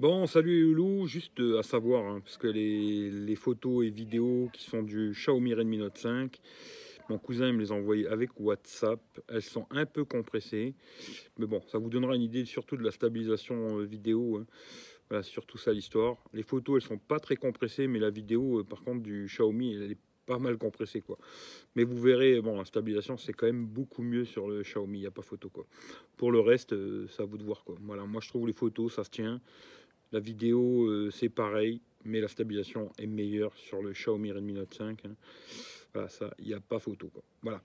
Bon, salut les loulous, juste euh, à savoir, hein, parce que les, photos et vidéos qui sont du Xiaomi Redmi Note 5, mon cousin me les a envoyées avec WhatsApp, elles sont un peu compressées, mais bon, ça vous donnera une idée surtout de la stabilisation euh, vidéo, hein. voilà, surtout ça l'histoire. Les photos, elles sont pas très compressées, mais la vidéo, euh, par contre, du Xiaomi, elle est pas mal compressée, quoi. Mais vous verrez, bon, la stabilisation, c'est quand même beaucoup mieux sur le Xiaomi, il n'y a pas photo, quoi. Pour le reste, c'est à vous de voir, quoi. Voilà, moi je trouve les photos, ça se tient. La vidéo, euh, c'est pareil, mais la stabilisation est meilleure sur le Xiaomi Redmi Note 5. hein. Voilà, ça, il n'y a pas photo. Quoi. Voilà.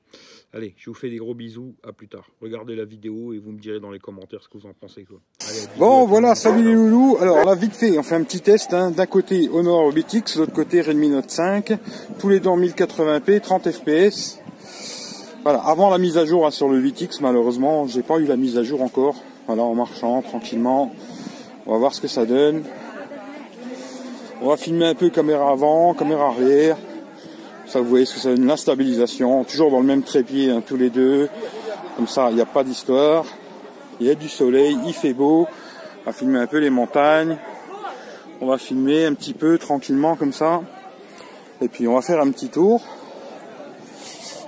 Allez, je vous fais des gros bisous. À plus tard. Regardez la vidéo et vous me direz dans les commentaires ce que vous en pensez. Quoi. Allez, Bon voilà, salut les loulous. Alors là vite fait, on fait un petit test. hein. D'un côté Honor BTX, de l'autre côté Redmi Note 5. Tous les deux en 1080p, 30 fps. Voilà, avant la mise à jour hein, sur le VTX, malheureusement, j'ai pas eu la mise à jour encore. Voilà, en marchant tranquillement. On va voir ce que ça donne. On va filmer un peu caméra avant, caméra arrière. Ça, vous voyez ce que ça donne, la stabilisation. Toujours dans le même trépied, hein, tous les deux. Comme ça, il n'y a pas d'histoire. Il y a du soleil, il fait beau. On va filmer un peu les montagnes. On va filmer un petit peu tranquillement comme ça. Et puis on va faire un petit tour.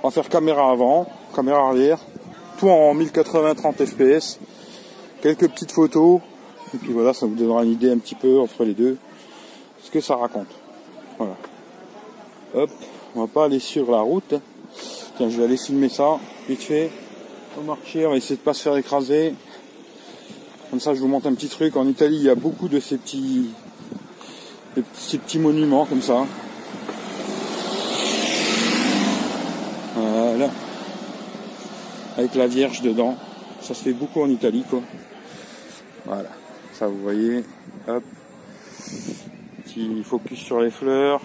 On va faire caméra avant, caméra arrière. Tout en 1080 30 fps. Quelques petites photos. Et puis voilà, ça vous donnera une idée un petit peu entre les deux. Ce que ça raconte. Voilà. Hop, on va pas aller sur la route. Tiens, je vais aller filmer ça, vite fait. On va marcher, on va essayer de pas se faire écraser. Comme ça, je vous montre un petit truc. En Italie, il y a beaucoup de ces petits, ces monuments comme ça. Voilà. Avec la Vierge dedans. Ça se fait beaucoup en Italie, quoi. Voilà. Ça, vous voyez. Hop. Petit focus sur les fleurs.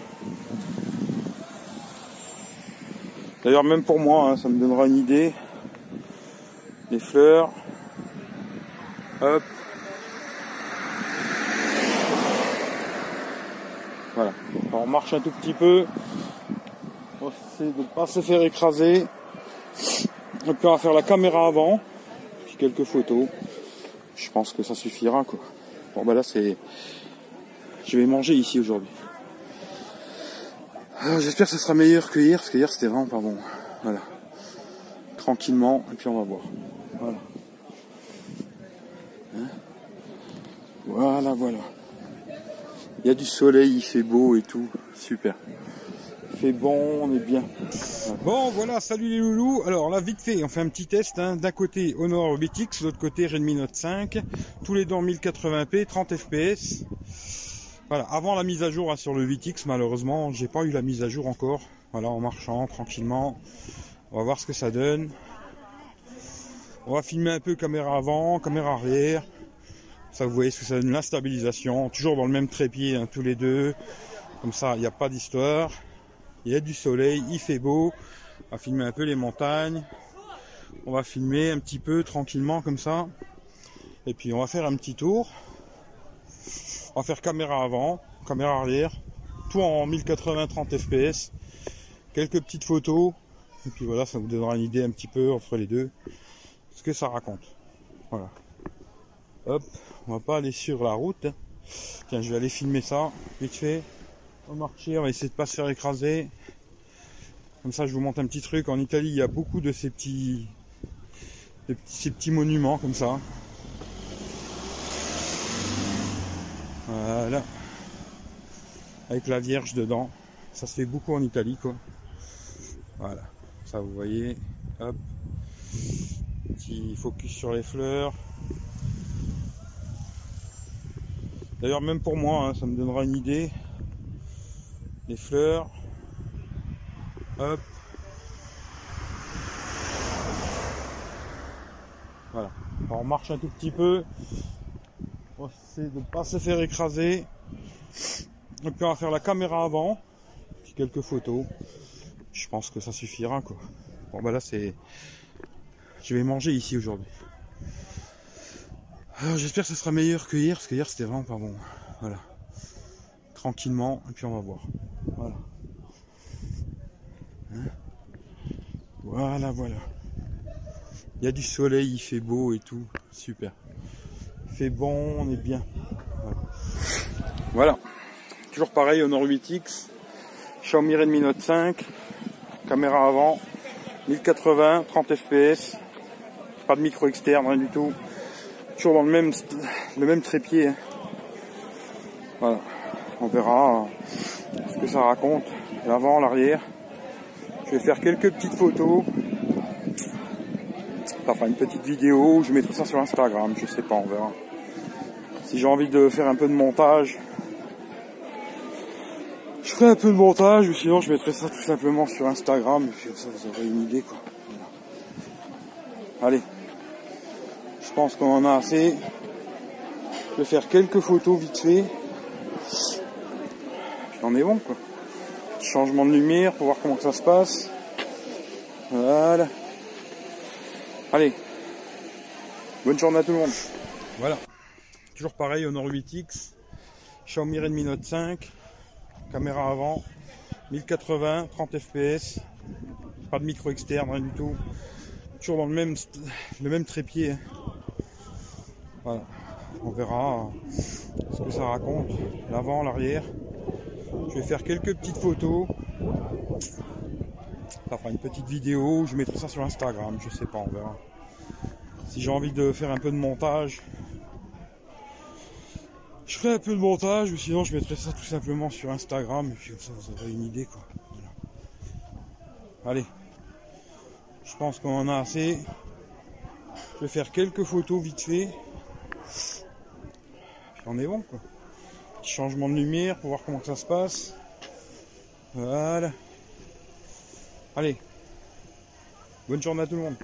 D'ailleurs, même pour moi, hein, ça me donnera une idée. Les fleurs. Hop. Voilà. On marche un tout petit peu. On va essayer de ne pas se faire écraser. On va faire la caméra avant. Puis quelques photos. Je pense que ça suffira quoi. Bon bah là c'est. Je vais manger ici aujourd'hui. Alors, J'espère que ce sera meilleur que hier, parce que hier c'était vraiment pas bon. Voilà. Tranquillement, et puis on va voir. Voilà. Hein voilà, voilà. Il y a du soleil, il fait beau et tout. Super. Bon, on est bien. Bon, voilà, salut les loulous. Alors là, vite fait, on fait un petit test. hein. D'un côté Honor BTX, de l'autre côté Redmi Note 5. Tous les deux en 1080p, 30 fps. Voilà, avant la mise à jour hein, sur le VTX, malheureusement, j'ai pas eu la mise à jour encore. Voilà, en marchant tranquillement. On va voir ce que ça donne. On va filmer un peu caméra avant, caméra arrière. Ça, vous voyez ce que ça donne, la stabilisation. Toujours dans le même trépied, hein, tous les deux. Comme ça, il n'y a pas d'histoire. Il y a du soleil, il fait beau. On va filmer un peu les montagnes. On va filmer un petit peu tranquillement comme ça. Et puis on va faire un petit tour. On va faire caméra avant, caméra arrière, tout en 1080 30 fps. Quelques petites photos. Et puis voilà, ça vous donnera une idée un petit peu entre les deux. Ce que ça raconte. Voilà. Hop, on va pas aller sur la route. Tiens, je vais aller filmer ça, vite fait. Va marcher, on va essayer de pas se faire écraser. Comme ça, je vous montre un petit truc. En Italie, il y a beaucoup de ces petits, de ces petits monuments comme ça. Voilà. Avec la Vierge dedans. Ça se fait beaucoup en Italie, quoi. Voilà. Ça, vous voyez. Hop. Petit focus sur les fleurs. D'ailleurs, même pour moi, hein, ça me donnera une idée. Les fleurs. Hop. Voilà. On marche un tout petit peu. On va essayer de ne pas se faire écraser. Puis on va faire la caméra avant. Puis quelques photos. Je pense que ça suffira quoi. Bon bah là c'est. Je vais manger ici aujourd'hui. Alors, J'espère que ce sera meilleur que hier, parce que hier c'était vraiment pas bon. Voilà. Tranquillement, et puis on va voir. Voilà. Hein voilà, voilà. Il y a du soleil, il fait beau et tout. Super. Fait bon, on est bien. Voilà. Voilà. Toujours pareil, Honor 8X. Xiaomi Redmi Note 5. Caméra avant. 1080, 30 fps. Pas de micro externe, rien du tout. Toujours dans le même, le même trépied. Hein. Voilà. On verra ce que ça raconte. L'avant, l'arrière. Je vais faire quelques petites photos. Enfin, une petite vidéo. Je mettrai ça sur Instagram. Je sais pas, on verra. Si j'ai envie de faire un peu de montage, je ferai un peu de montage ou sinon je mettrai ça tout simplement sur Instagram et puis ça vous aurez une idée quoi. Allez, je pense qu'on en a assez. Je vais faire quelques photos vite fait. J'en ai bon quoi. Changement de lumière pour voir comment ça se passe. Voilà. Allez. Bonne journée à tout le monde. Voilà. Toujours pareil, Honor 8X. Xiaomi Redmi Note 5 caméra avant, 1080, 30 fps, pas de micro externe, rien du tout. Toujours dans le même, le même trépied. Voilà, on verra ce que ça raconte, l'avant, l'arrière. Je vais faire quelques petites photos. Ça fera une petite vidéo, je mettrai ça sur Instagram, je sais pas, on verra. Si j'ai envie de faire un peu de montage, je ferai un peu de montage ou sinon je mettrai ça tout simplement sur Instagram et puis comme ça vous aurez une idée quoi. Allez, je pense qu'on en a assez. Je vais faire quelques photos vite fait. Puis on est bon quoi. Changement de lumière pour voir comment ça se passe. Voilà. Allez. Bonne journée à tout le monde.